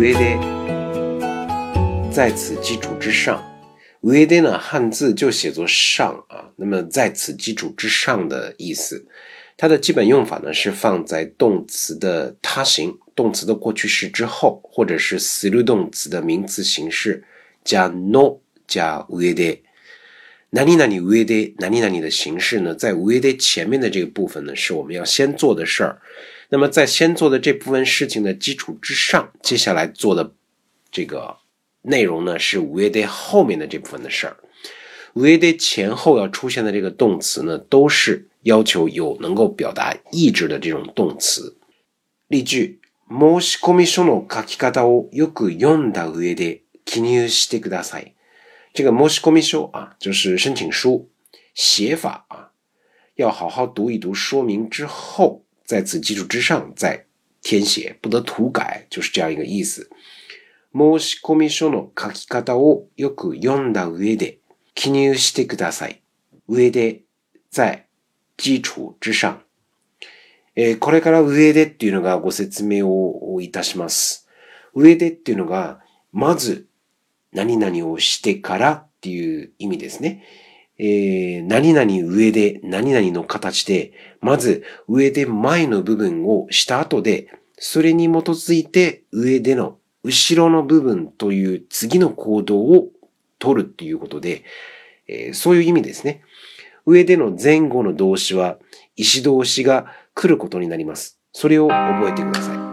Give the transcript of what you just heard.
在“在此基础之上”，“在”呢汉字就写作“上”啊。那么，在此基础之上的意思，它的基本用法呢是放在动词的他形、动词的过去式之后，或者是实义动词的名词形式加 “no” 加“在”。哪里哪里“在”哪里哪里的形式呢？在“在”前面的这个部分呢，是我们要先做的事儿。那么，在先做的这部分事情的基础之上，接下来做的这个内容呢，是五月 day 后面的这部分的事儿。五月 day 前后要出现的这个动词呢，都是要求有能够表达意志的这种动词。例句：申し込み書の書き方をよく読んだ上で記入してください。这个“申し込み書”啊，就是申请书写法啊，要好好读一读说明之后。在此基础之上再填写，不得涂改，就是这样一个意思。申し込み書の書き方をよく読んだ上で記入してください。上で、在基础之上。えー、これから上でっていうのがご説明をいたします。上でっていうのが、まず何々をしてからっていう意味ですね。えー、何々上で、何々の形で、まず上で前の部分をした後で、それに基づいて上での後ろの部分という次の行動を取るっていうことで、えー、そういう意味ですね。上での前後の動詞は、意思動詞が来ることになります。それを覚えてください。